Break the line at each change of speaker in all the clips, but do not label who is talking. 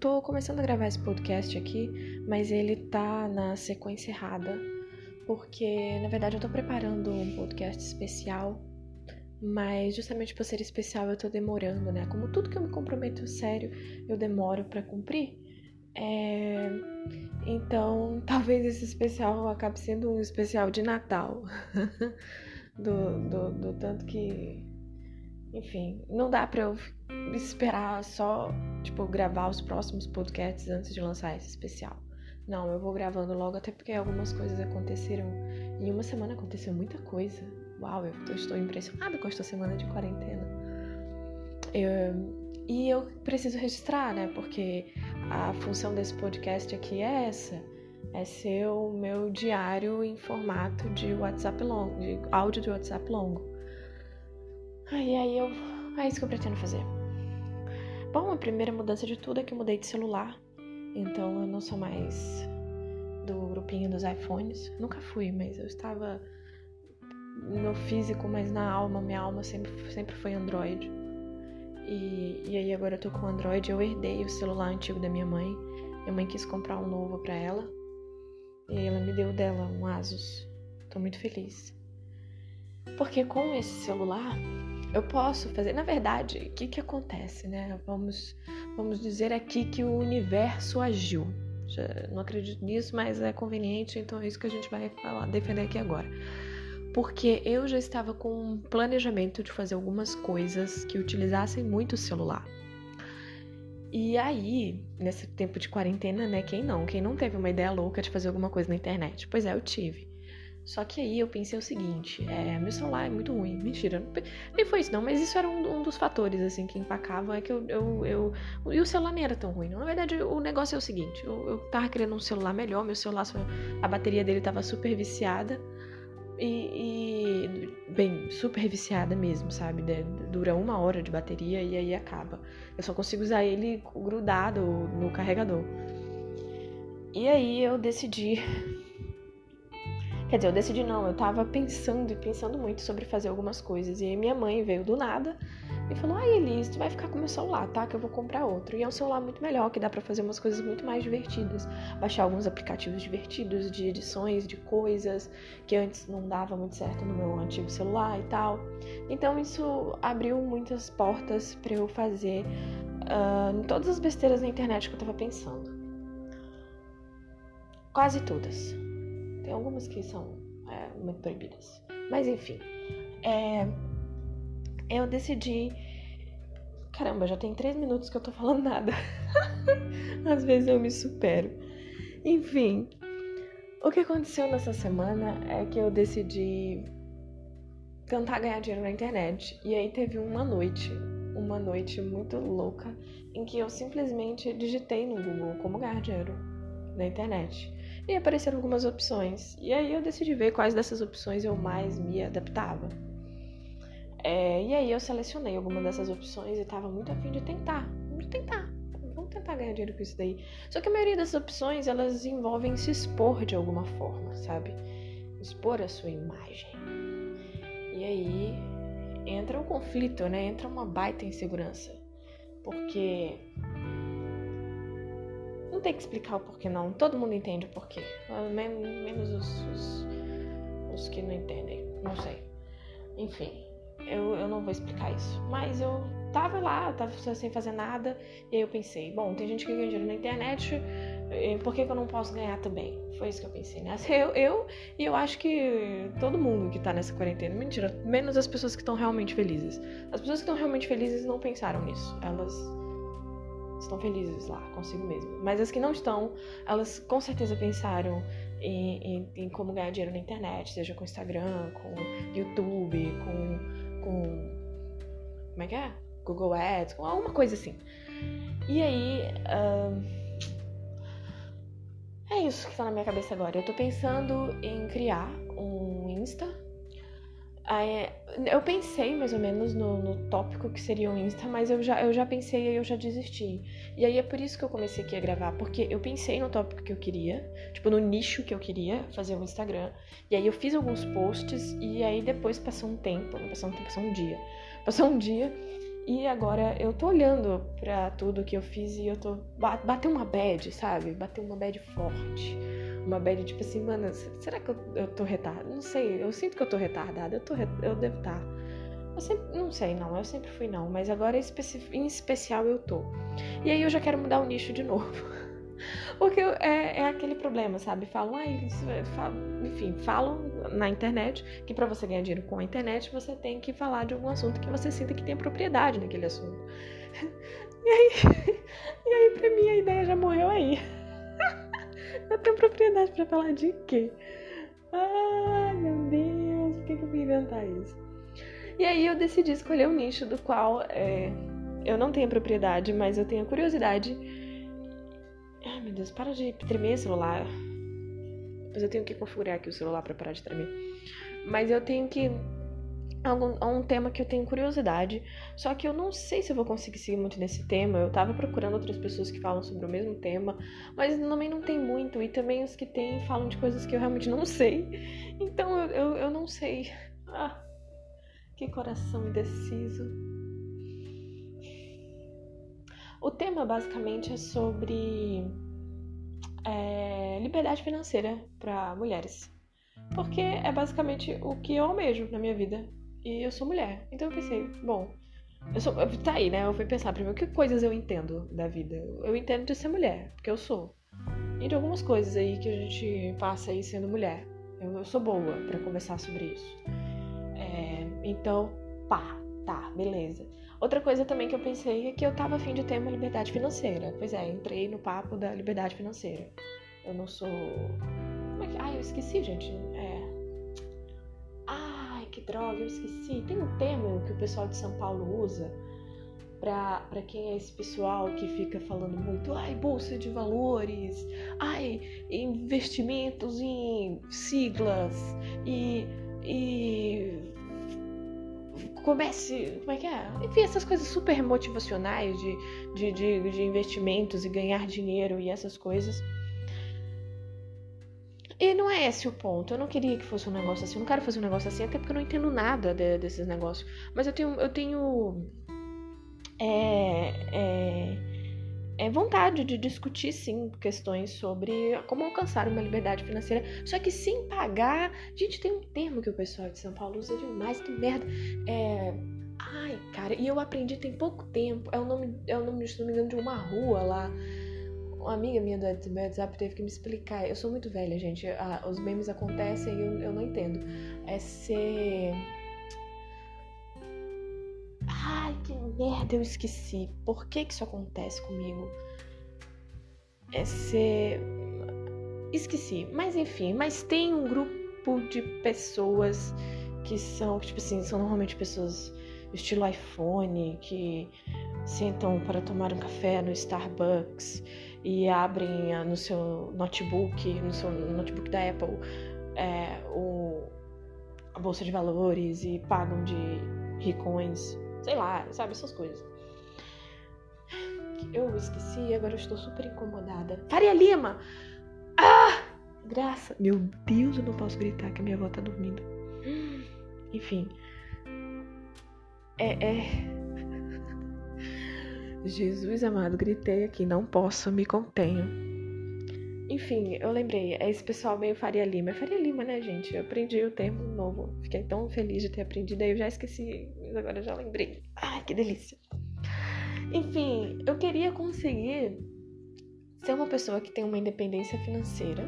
tô começando a gravar esse podcast aqui, mas ele tá na sequência errada, porque na verdade eu tô preparando um podcast especial, mas justamente por ser especial eu tô demorando, né? Como tudo que eu me comprometo sério, eu demoro para cumprir. É... Então, talvez esse especial acabe sendo um especial de Natal. do, do, do tanto que. Enfim, não dá pra eu esperar só, tipo, gravar os próximos podcasts antes de lançar esse especial. Não, eu vou gravando logo, até porque algumas coisas aconteceram. Em uma semana aconteceu muita coisa. Uau, eu estou impressionada com esta semana de quarentena. Eu, e eu preciso registrar, né? Porque a função desse podcast aqui é essa: é ser o meu diário em formato de WhatsApp longo, de áudio de WhatsApp longo. E aí eu. É isso que eu pretendo fazer. Bom, a primeira mudança de tudo é que eu mudei de celular. Então eu não sou mais do grupinho dos iPhones. Nunca fui, mas eu estava no físico, mas na alma, minha alma sempre, sempre foi Android. E, e aí agora eu tô com Android, eu herdei o celular antigo da minha mãe. Minha mãe quis comprar um novo para ela. E aí ela me deu dela um Asus. Tô muito feliz. Porque com esse celular eu posso fazer. Na verdade, o que, que acontece, né? Vamos, vamos dizer aqui que o universo agiu. Já não acredito nisso, mas é conveniente, então é isso que a gente vai falar, defender aqui agora porque eu já estava com um planejamento de fazer algumas coisas que utilizassem muito o celular. E aí, nesse tempo de quarentena, né? Quem não? Quem não teve uma ideia louca de fazer alguma coisa na internet? Pois é, eu tive. Só que aí eu pensei o seguinte: é, meu celular é muito ruim. Mentira, nem foi isso não, mas isso era um, um dos fatores, assim, que empacavam. É que eu, eu, eu, E o celular nem era tão ruim, não. Na verdade, o negócio é o seguinte: eu, eu tava querendo um celular melhor, meu celular, a bateria dele tava super viciada. E, e, bem, super viciada mesmo, sabe? Dura uma hora de bateria e aí acaba. Eu só consigo usar ele grudado no carregador. E aí eu decidi. Quer dizer, eu decidi não, eu tava pensando e pensando muito sobre fazer algumas coisas. E minha mãe veio do nada e falou: Ai, Elis, tu vai ficar com meu celular, tá? Que eu vou comprar outro. E é um celular muito melhor, que dá para fazer umas coisas muito mais divertidas. Baixar alguns aplicativos divertidos de edições, de coisas que antes não dava muito certo no meu antigo celular e tal. Então isso abriu muitas portas para eu fazer uh, todas as besteiras na internet que eu tava pensando. Quase todas. Tem algumas que são é, muito proibidas. Mas enfim. É eu decidi. Caramba, já tem três minutos que eu tô falando nada. Às vezes eu me supero. Enfim, o que aconteceu nessa semana é que eu decidi tentar ganhar dinheiro na internet. E aí teve uma noite, uma noite muito louca, em que eu simplesmente digitei no Google como ganhar dinheiro na internet. E apareceram algumas opções. E aí eu decidi ver quais dessas opções eu mais me adaptava. É, e aí eu selecionei alguma dessas opções e tava muito afim de tentar. Vamos tentar. Vamos tentar ganhar dinheiro com isso daí. Só que a maioria dessas opções, elas envolvem se expor de alguma forma, sabe? Expor a sua imagem. E aí entra um conflito, né? Entra uma baita insegurança. Porque não tem que explicar o porquê não. Todo mundo entende o porquê. Menos os, os, os que não entendem. Não sei. Enfim eu, eu não vou explicar isso. Mas eu tava lá, tava sem fazer nada, e aí eu pensei, bom, tem gente que ganha dinheiro na internet, por que, que eu não posso ganhar também? Foi isso que eu pensei, né? Eu, eu e eu acho que todo mundo que tá nessa quarentena, mentira, menos as pessoas que estão realmente felizes. As pessoas que estão realmente felizes não pensaram nisso. Elas estão felizes lá consigo mesmo. Mas as que não estão, elas com certeza pensaram em, em, em como ganhar dinheiro na internet, seja com Instagram, com YouTube, com com. Como é que é? Google Ads, com alguma coisa assim. E aí. Uh, é isso que tá na minha cabeça agora. Eu tô pensando em criar um Insta. Aí, eu pensei mais ou menos no, no tópico que seria um Insta, mas eu já, eu já pensei e eu já desisti. E aí é por isso que eu comecei aqui a gravar, porque eu pensei no tópico que eu queria, tipo, no nicho que eu queria fazer um Instagram. E aí eu fiz alguns posts e aí depois passou um tempo, passou um tempo, passou um dia. Passou um dia E agora eu tô olhando pra tudo que eu fiz e eu tô. Bateu uma bad, sabe? Bateu uma bad forte. Uma bad tipo assim, mano, será que eu, eu tô retardada? Não sei, eu sinto que eu tô retardada. Eu, tô, eu devo estar. Tá. Eu sempre. Não sei, não. Eu sempre fui, não. Mas agora em especial eu tô. E aí eu já quero mudar o nicho de novo. Porque é, é, aquele problema, sabe? Falam, ai, enfim, falam na internet que para você ganhar dinheiro com a internet você tem que falar de algum assunto que você sinta que tem propriedade naquele assunto. E aí, e aí pra mim a ideia já morreu aí. Eu tenho propriedade para falar de quê? Ai, meu Deus, por que, eu fui inventar isso? E aí eu decidi escolher um nicho do qual é, eu não tenho propriedade, mas eu tenho curiosidade Ai meu Deus, para de tremer o celular. Depois eu tenho que configurar aqui o celular para parar de tremer. Mas eu tenho que. É um tema que eu tenho curiosidade, só que eu não sei se eu vou conseguir seguir muito nesse tema. Eu tava procurando outras pessoas que falam sobre o mesmo tema, mas também não tem muito, e também os que tem falam de coisas que eu realmente não sei. Então eu, eu, eu não sei. Ah, que coração indeciso. O tema basicamente é sobre é, liberdade financeira para mulheres. Porque é basicamente o que eu almejo na minha vida. E eu sou mulher. Então eu pensei, bom, eu sou. Tá aí, né? Eu fui pensar primeiro que coisas eu entendo da vida. Eu entendo de ser mulher, porque eu sou. E de algumas coisas aí que a gente passa aí sendo mulher. Eu, eu sou boa para conversar sobre isso. É, então, pá, tá, beleza. Outra coisa também que eu pensei é que eu tava afim de ter uma liberdade financeira. Pois é, entrei no papo da liberdade financeira. Eu não sou. Como é que. Ai, eu esqueci, gente. Que droga, eu esqueci. Tem um termo que o pessoal de São Paulo usa para quem é esse pessoal que fica falando muito, ai, bolsa de valores, ai, investimentos em siglas e, e comece. Como é que é? Enfim, essas coisas super motivacionais de, de, de, de investimentos e ganhar dinheiro e essas coisas. E não é esse o ponto. Eu não queria que fosse um negócio assim. Eu não quero fazer um negócio assim, até porque eu não entendo nada de, desses negócios. Mas eu tenho. Eu tenho. É, é, é vontade de discutir, sim, questões sobre como alcançar uma liberdade financeira, só que sem pagar. Gente, tem um termo que o pessoal de São Paulo usa demais, que merda. É. Ai, cara, e eu aprendi tem pouco tempo. É o nome, é o nome, se não me engano, de uma rua lá. Uma amiga minha do WhatsApp teve que me explicar. Eu sou muito velha, gente. Ah, os memes acontecem e eu, eu não entendo. É ser Ai, que merda, eu esqueci. Por que que isso acontece comigo? É ser. Esqueci. Mas enfim, mas tem um grupo de pessoas que são, tipo assim, são normalmente pessoas estilo iPhone, que sentam para tomar um café no Starbucks e abrem no seu notebook, no seu notebook da Apple, é, o, a bolsa de valores e pagam de ricões Sei lá, sabe? Essas coisas. Eu esqueci, agora eu estou super incomodada. Faria Lima! Ah! Graça! Meu Deus, eu não posso gritar que a minha avó tá dormindo. Enfim. É. é... Jesus amado, gritei aqui, não posso, me contenho. Enfim, eu lembrei, é esse pessoal meio Faria Lima. É Faria Lima, né, gente? Eu aprendi o termo novo. Fiquei tão feliz de ter aprendido, aí eu já esqueci, mas agora já lembrei. Ai, que delícia. Enfim, eu queria conseguir ser uma pessoa que tem uma independência financeira,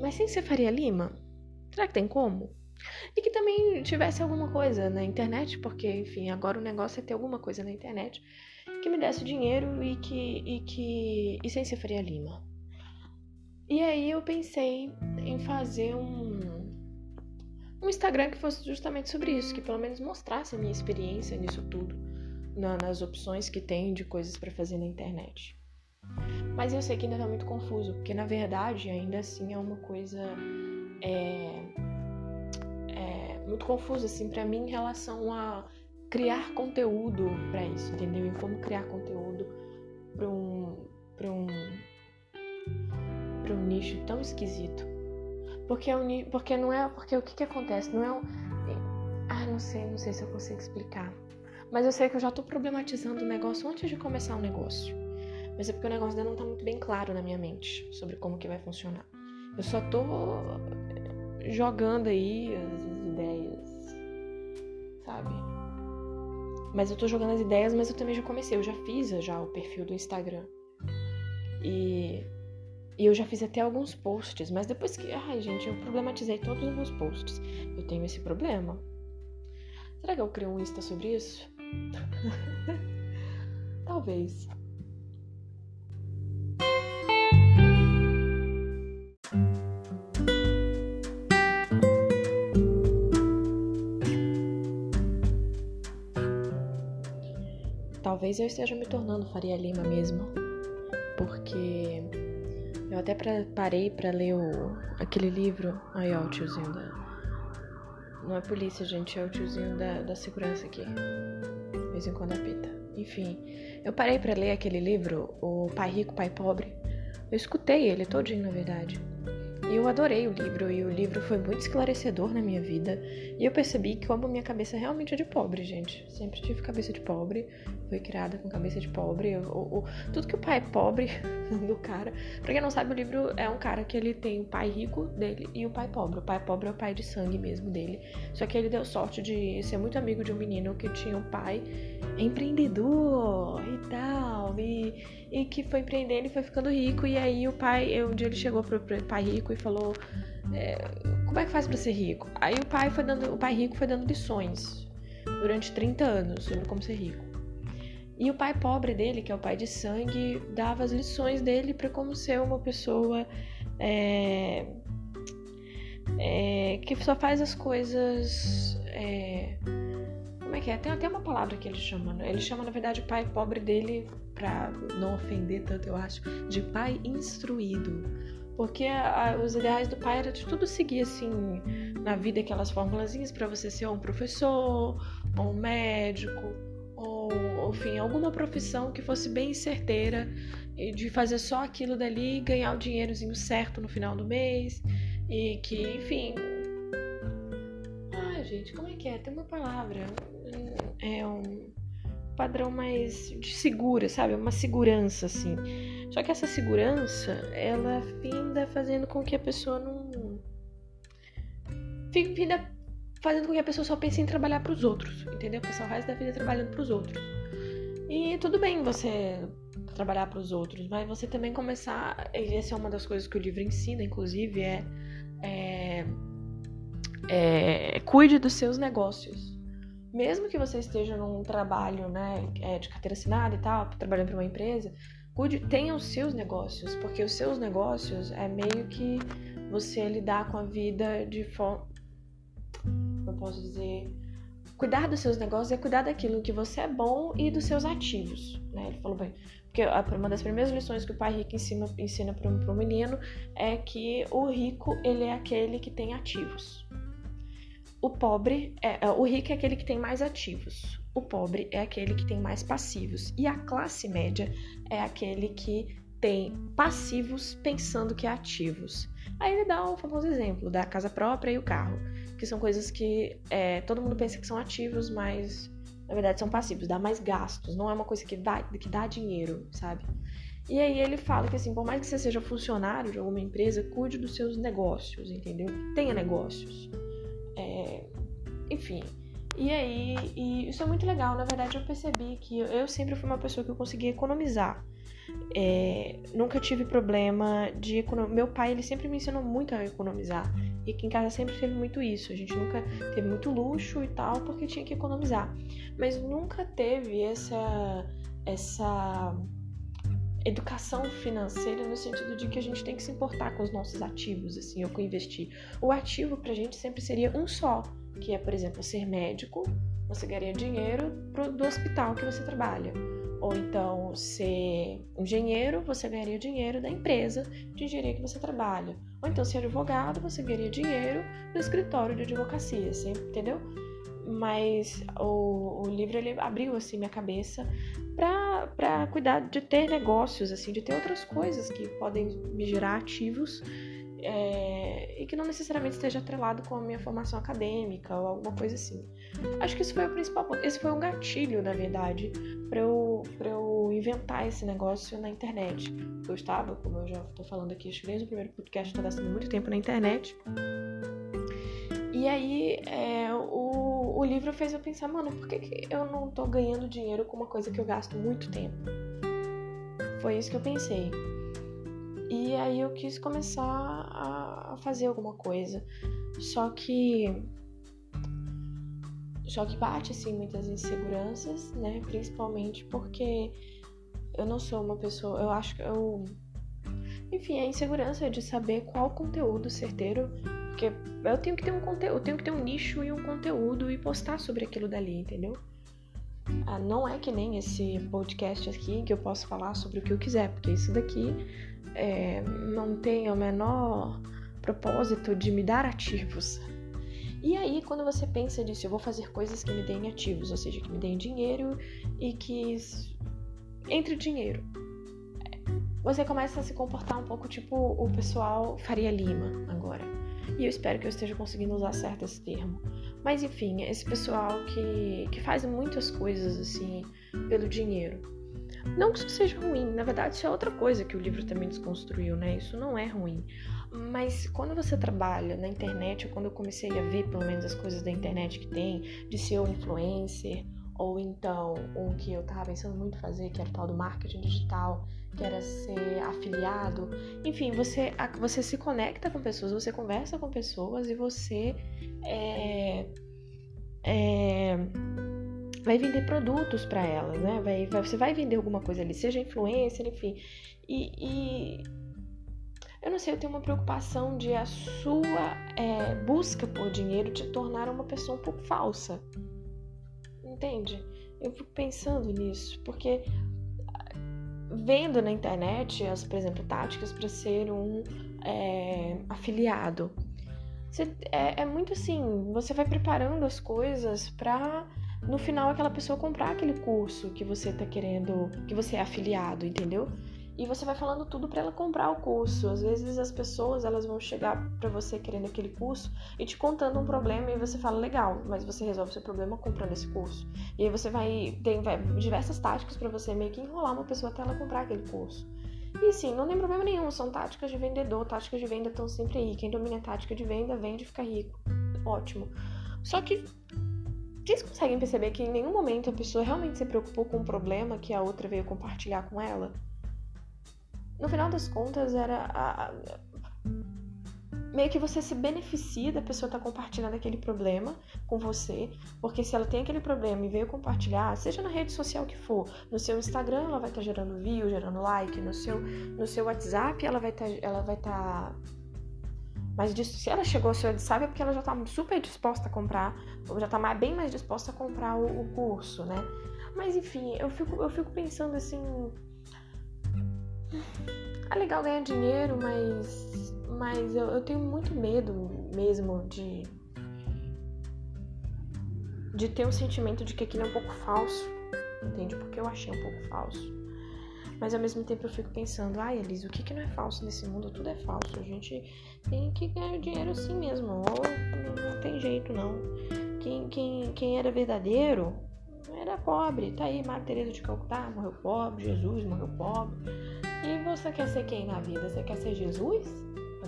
mas sem ser Faria Lima. Será que tem como? E que também tivesse alguma coisa na internet, porque, enfim, agora o negócio é ter alguma coisa na internet que me desse dinheiro e que. e que. e sem ser Faria Lima. E aí eu pensei em fazer um, um Instagram que fosse justamente sobre isso, que pelo menos mostrasse a minha experiência nisso tudo, na, nas opções que tem de coisas para fazer na internet. Mas eu sei que ainda tá muito confuso, porque na verdade ainda assim é uma coisa é, é muito confusa assim para mim em relação a criar conteúdo para isso, entendeu? E como criar conteúdo para um, pra um para um nicho tão esquisito. Porque, é um, porque não é. Porque o que, que acontece? Não é um. Ah, não sei, não sei se eu consigo explicar. Mas eu sei que eu já tô problematizando o negócio antes de começar o negócio. Mas é porque o negócio ainda não tá muito bem claro na minha mente sobre como que vai funcionar. Eu só tô jogando aí as ideias, sabe? Mas eu tô jogando as ideias, mas eu também já comecei. Eu já fiz já o perfil do Instagram. E, e eu já fiz até alguns posts, mas depois que. Ai, gente, eu problematizei todos os meus posts. Eu tenho esse problema. Será que eu crio um Insta sobre isso? Talvez. Talvez eu esteja me tornando Faria Lima mesmo, porque eu até pra, parei para ler o, aquele livro. Aí, ó, o tiozinho da. Não é polícia, gente, é o tiozinho da, da segurança aqui. De vez em quando apita. Enfim, eu parei para ler aquele livro, O Pai Rico, Pai Pobre. Eu escutei ele todinho, na verdade. E eu adorei o livro, e o livro foi muito esclarecedor na minha vida. E eu percebi que como minha cabeça realmente é de pobre, gente. Sempre tive cabeça de pobre, fui criada com cabeça de pobre. o, o, tudo que o pai é pobre do cara. Pra quem não sabe, o livro é um cara que ele tem o pai rico dele e o pai pobre. O pai pobre é o pai de sangue mesmo dele. Só que ele deu sorte de ser muito amigo de um menino que tinha um pai empreendedor e tal. E, e que foi empreendendo e foi ficando rico. E aí o pai, um dia ele chegou pro pai rico e falou: é, Como é que faz para ser rico? Aí o pai foi dando, o pai rico foi dando lições durante 30 anos sobre como ser rico. E o pai pobre dele, que é o pai de sangue, dava as lições dele para como ser uma pessoa é, é, que só faz as coisas. Como é que é? Tem até uma palavra que ele chama. Né? Ele chama, na verdade, o pai pobre dele, para não ofender tanto, eu acho, de pai instruído. Porque a, os ideais do pai era de tudo seguir assim na vida aquelas formulazinhas para você ser um professor, ou um médico, ou enfim, alguma profissão que fosse bem certeira e de fazer só aquilo dali, ganhar o dinheirozinho certo no final do mês e que, enfim, ah, gente, como é que é? Tem uma palavra, é um padrão mais de segura, sabe? Uma segurança, assim. Só que essa segurança, ela finda fazendo com que a pessoa não. Finda fazendo com que a pessoa só pense em trabalhar para os outros, entendeu? Passar o resto da vida trabalhando para os outros. E tudo bem você trabalhar para os outros, mas você também começar. E essa é uma das coisas que o livro ensina, inclusive, é, é, é cuide dos seus negócios mesmo que você esteja num trabalho né, é, de carteira assinada e tal, trabalhando para uma empresa, cuide, tenha os seus negócios, porque os seus negócios é meio que você lidar com a vida de forma. Eu posso dizer. Cuidar dos seus negócios é cuidar daquilo que você é bom e dos seus ativos. Né? Ele falou bem. Porque uma das primeiras lições que o pai rico ensina, ensina para o menino é que o rico ele é aquele que tem ativos. O pobre é, é, o rico é aquele que tem mais ativos. O pobre é aquele que tem mais passivos. E a classe média é aquele que tem passivos pensando que é ativos. Aí ele dá o famoso exemplo da casa própria e o carro, que são coisas que é, todo mundo pensa que são ativos, mas na verdade são passivos, dá mais gastos, não é uma coisa que dá, que dá dinheiro, sabe? E aí ele fala que assim, por mais que você seja funcionário de alguma empresa, cuide dos seus negócios, entendeu? Tenha negócios. É, enfim. E aí, e isso é muito legal. Na verdade, eu percebi que eu sempre fui uma pessoa que eu conseguia economizar. É, nunca tive problema de economizar. Meu pai, ele sempre me ensinou muito a economizar. E aqui em casa sempre teve muito isso. A gente nunca teve muito luxo e tal, porque tinha que economizar. Mas nunca teve essa. essa educação financeira no sentido de que a gente tem que se importar com os nossos ativos, assim, ou com investir. O ativo pra gente sempre seria um só, que é, por exemplo, ser médico, você ganharia dinheiro pro, do hospital que você trabalha. Ou então ser engenheiro, você ganharia dinheiro da empresa de engenharia que você trabalha. Ou então ser advogado, você ganharia dinheiro do escritório de advocacia, assim, entendeu? Mas o, o livro ele abriu assim minha cabeça para cuidar de ter negócios, assim, de ter outras coisas que podem me gerar ativos é, e que não necessariamente esteja atrelado com a minha formação acadêmica ou alguma coisa assim. Acho que isso foi o principal ponto. Esse foi um gatilho, na verdade, para eu, pra eu inventar esse negócio na internet. Eu estava, como eu já estou falando aqui, acho que desde o primeiro podcast, estou gastando muito tempo na internet. E aí, é, o, o livro fez eu pensar, mano, por que, que eu não tô ganhando dinheiro com uma coisa que eu gasto muito tempo? Foi isso que eu pensei. E aí eu quis começar a fazer alguma coisa. Só que. Só que bate assim muitas inseguranças, né? Principalmente porque eu não sou uma pessoa. Eu acho que eu. Enfim, a insegurança de saber qual conteúdo certeiro. Porque eu tenho que ter um conteúdo, eu tenho que ter um nicho e um conteúdo e postar sobre aquilo dali, entendeu? Ah, não é que nem esse podcast aqui que eu posso falar sobre o que eu quiser, porque isso daqui é, não tem o menor propósito de me dar ativos. E aí, quando você pensa nisso, eu vou fazer coisas que me deem ativos, ou seja, que me deem dinheiro e que entre dinheiro. Você começa a se comportar um pouco tipo o pessoal Faria Lima agora. E eu espero que eu esteja conseguindo usar certo esse termo. Mas enfim, esse pessoal que, que faz muitas coisas assim pelo dinheiro. Não que isso seja ruim, na verdade isso é outra coisa que o livro também desconstruiu, né? Isso não é ruim. Mas quando você trabalha na internet, ou quando eu comecei a ver pelo menos as coisas da internet que tem, de ser um influencer, ou então o que eu tava pensando muito fazer, que era o tal do marketing digital, que era ser afiliado. Enfim, você, você se conecta com pessoas, você conversa com pessoas e você é, é, vai vender produtos para elas, né? Vai, vai, você vai vender alguma coisa ali, seja influencer, enfim. E, e, eu não sei, eu tenho uma preocupação de a sua é, busca por dinheiro te tornar uma pessoa um pouco falsa. Entende? Eu fico pensando nisso, porque vendo na internet, as, por exemplo, táticas para ser um é, afiliado. Você, é, é, muito assim, você vai preparando as coisas para no final aquela pessoa comprar aquele curso que você tá querendo, que você é afiliado, entendeu? E você vai falando tudo para ela comprar o curso. Às vezes as pessoas elas vão chegar para você querendo aquele curso e te contando um problema e você fala legal, mas você resolve seu problema comprando esse curso. E aí você vai tem diversas táticas para você meio que enrolar uma pessoa até ela comprar aquele curso. E sim, não tem problema nenhum, são táticas de vendedor, táticas de venda estão sempre aí. Quem domina a tática de venda vende e fica rico. Ótimo. Só que vocês conseguem perceber que em nenhum momento a pessoa realmente se preocupou com o problema que a outra veio compartilhar com ela? No final das contas, era a, a, meio que você se beneficia da pessoa estar tá compartilhando aquele problema com você, porque se ela tem aquele problema e veio compartilhar, seja na rede social que for, no seu Instagram ela vai estar tá gerando view, gerando like, no seu, no seu WhatsApp ela vai estar, tá, ela vai estar mas se ela chegou ao seu WhatsApp é porque ela já está super disposta a comprar, ou já está bem mais disposta a comprar o, o curso, né? Mas enfim, eu fico, eu fico pensando assim, é legal ganhar dinheiro, mas, mas eu, eu tenho muito medo mesmo de, de ter um sentimento de que aquilo é um pouco falso, entende? Porque eu achei um pouco falso. Mas ao mesmo tempo eu fico pensando, ai Elise, o que, que não é falso nesse mundo? Tudo é falso. A gente tem que ganhar dinheiro assim mesmo. Ou não, tem jeito não. Quem, quem, quem era verdadeiro era pobre. Tá aí, Maria Teresa de Calcutá morreu pobre, Jesus morreu pobre. E você quer ser quem na vida? Você quer ser Jesus?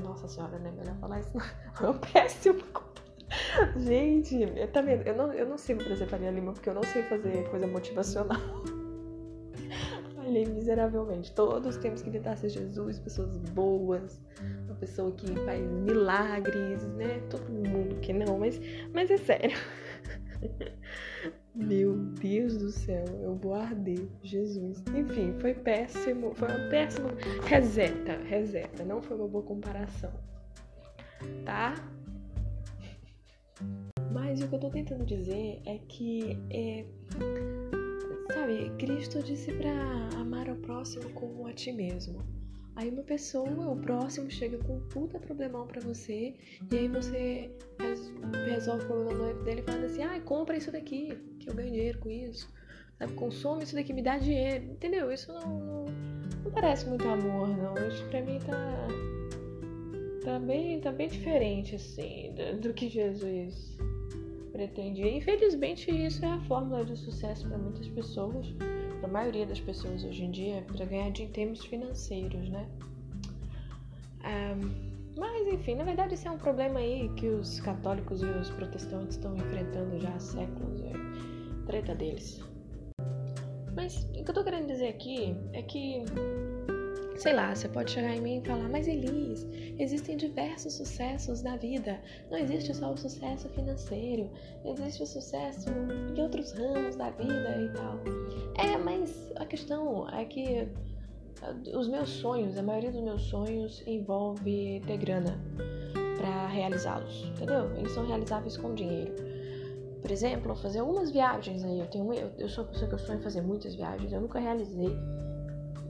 Nossa senhora, né? Melhor falar isso. É um péssimo. Gente, eu, tá vendo? Eu não, eu não sirvo pra ser Faria Lima porque eu não sei fazer coisa motivacional. Falhei miseravelmente. Todos temos que tentar ser Jesus, pessoas boas, uma pessoa que faz milagres, né? Todo mundo que não, mas, mas é sério. Meu Deus do céu, eu vou arder, Jesus. Enfim, foi péssimo, foi uma péssima reseta, reseta, não foi uma boa comparação, tá? Mas o que eu tô tentando dizer é que, é, sabe, Cristo disse para amar ao próximo como a ti mesmo. Aí uma pessoa, o próximo, chega com um puta problemão pra você, e aí você resolve o problema dele falando assim, ah, compra isso daqui, que eu ganho dinheiro com isso. Sabe, consome isso daqui, me dá dinheiro. Entendeu? Isso não, não, não parece muito amor, não. Isso pra mim tá. tá bem, tá bem diferente, assim, do, do que Jesus pretendia. Infelizmente, isso é a fórmula de sucesso para muitas pessoas, para a maioria das pessoas hoje em dia, para ganhar em termos financeiros, né? Um, mas, enfim, na verdade, isso é um problema aí que os católicos e os protestantes estão enfrentando já há séculos. É treta deles. Mas o que eu tô querendo dizer aqui é que Sei lá, você pode chegar em mim e falar, mas Elis, existem diversos sucessos na vida. Não existe só o sucesso financeiro, existe o sucesso em outros ramos da vida e tal. É, mas a questão é que ah, os meus sonhos, a maioria dos meus sonhos envolve ter grana para realizá-los, entendeu? Eles são realizáveis com dinheiro. Por exemplo, fazer algumas viagens aí. Eu tenho, eu, eu sou uma pessoa que eu sonho fazer muitas viagens. Eu nunca realizei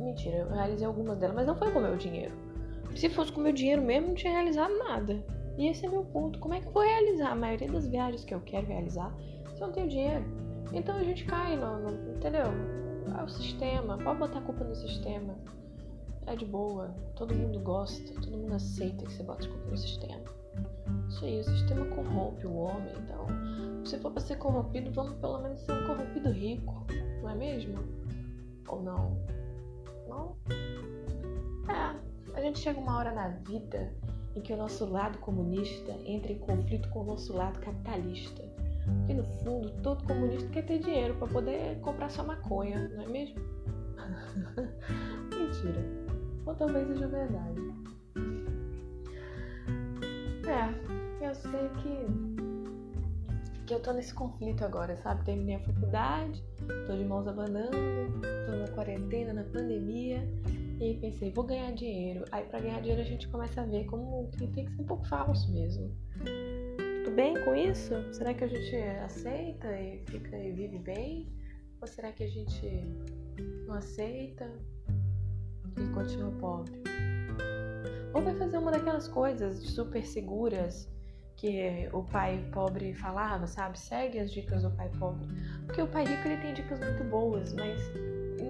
Mentira, eu realizei algumas delas, mas não foi com meu dinheiro. Se fosse com meu dinheiro mesmo, não tinha realizado nada. E esse é meu ponto. Como é que eu vou realizar a maioria das viagens que eu quero realizar se eu não tenho dinheiro? Então a gente cai no, no entendeu? É o sistema. Pode botar a culpa no sistema. É de boa. Todo mundo gosta, todo mundo aceita que você bota a culpa no sistema. Isso aí, o sistema corrompe o homem. Então, se for pra ser corrompido, vamos pelo menos ser um corrompido rico, não é mesmo? Ou não? Não? É, a gente chega uma hora na vida em que o nosso lado comunista entra em conflito com o nosso lado capitalista. Porque no fundo, todo comunista quer ter dinheiro para poder comprar sua maconha, não é mesmo? Mentira. Ou talvez seja verdade. É, eu sei que, que eu tô nesse conflito agora, sabe? Terminei a faculdade, tô de mãos abanando, tô na quarentena, na pandemia. E pensei, vou ganhar dinheiro. Aí para ganhar dinheiro a gente começa a ver como que tem que ser um pouco falso mesmo. Tudo bem com isso? Será que a gente aceita e fica e vive bem? Ou será que a gente não aceita e continua pobre? Ou vai fazer uma daquelas coisas super seguras que o pai pobre falava, sabe? Segue as dicas do pai pobre. Porque o pai rico ele tem dicas muito boas, mas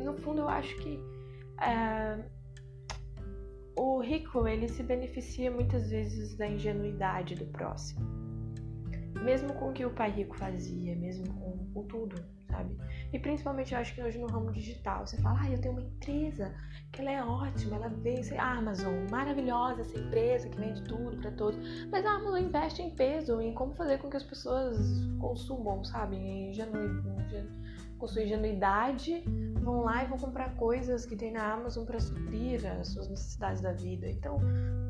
no fundo eu acho que é, o rico ele se beneficia muitas vezes da ingenuidade do próximo. Mesmo com o que o pai rico fazia, mesmo com, com tudo, sabe? E principalmente eu acho que hoje no ramo digital, você fala, ah, eu tenho uma empresa que ela é ótima, ela vende a Amazon, maravilhosa essa empresa que vende tudo para todos. Mas a Amazon investe em peso, em como fazer com que as pessoas consumam, sabe? Em ingenu... com sua ingenuidade, vão lá e vão comprar coisas que tem na Amazon para suprir as suas necessidades da vida. Então,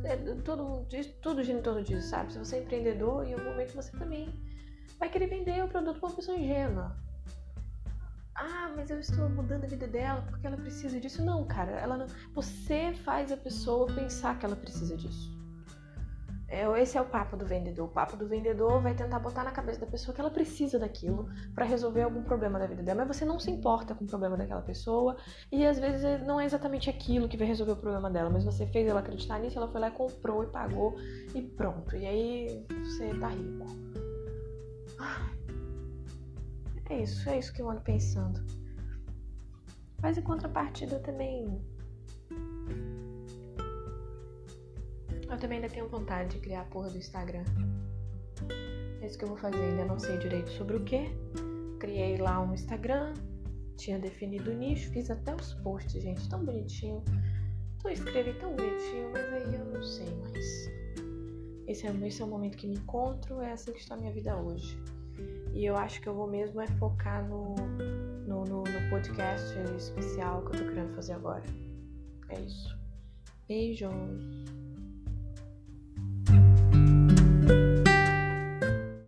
é, todo, tudo gira em torno disso, sabe? Se você é empreendedor, em algum momento você também vai querer vender o produto para uma pessoa ingênua. Ah, mas eu estou mudando a vida dela porque ela precisa disso. Não, cara, ela não. Você faz a pessoa pensar que ela precisa disso. É, esse é o papo do vendedor. O papo do vendedor vai tentar botar na cabeça da pessoa que ela precisa daquilo para resolver algum problema da vida dela. Mas você não se importa com o problema daquela pessoa e às vezes não é exatamente aquilo que vai resolver o problema dela, mas você fez ela acreditar nisso, ela foi lá e comprou e pagou e pronto. E aí você tá rico. É isso, é isso que eu ando pensando. Mas em contrapartida eu também. Eu também ainda tenho vontade de criar a porra do Instagram. É isso que eu vou fazer, ainda não sei direito sobre o que. Criei lá um Instagram, tinha definido o nicho, fiz até os posts, gente, tão bonitinho. Tô escrevi tão bonitinho, mas aí eu não sei mais. Esse é, esse é o momento que me encontro, é assim que está a minha vida hoje. E eu acho que eu vou mesmo é focar no, no, no, no podcast especial que eu tô querendo fazer agora. É isso. Beijos.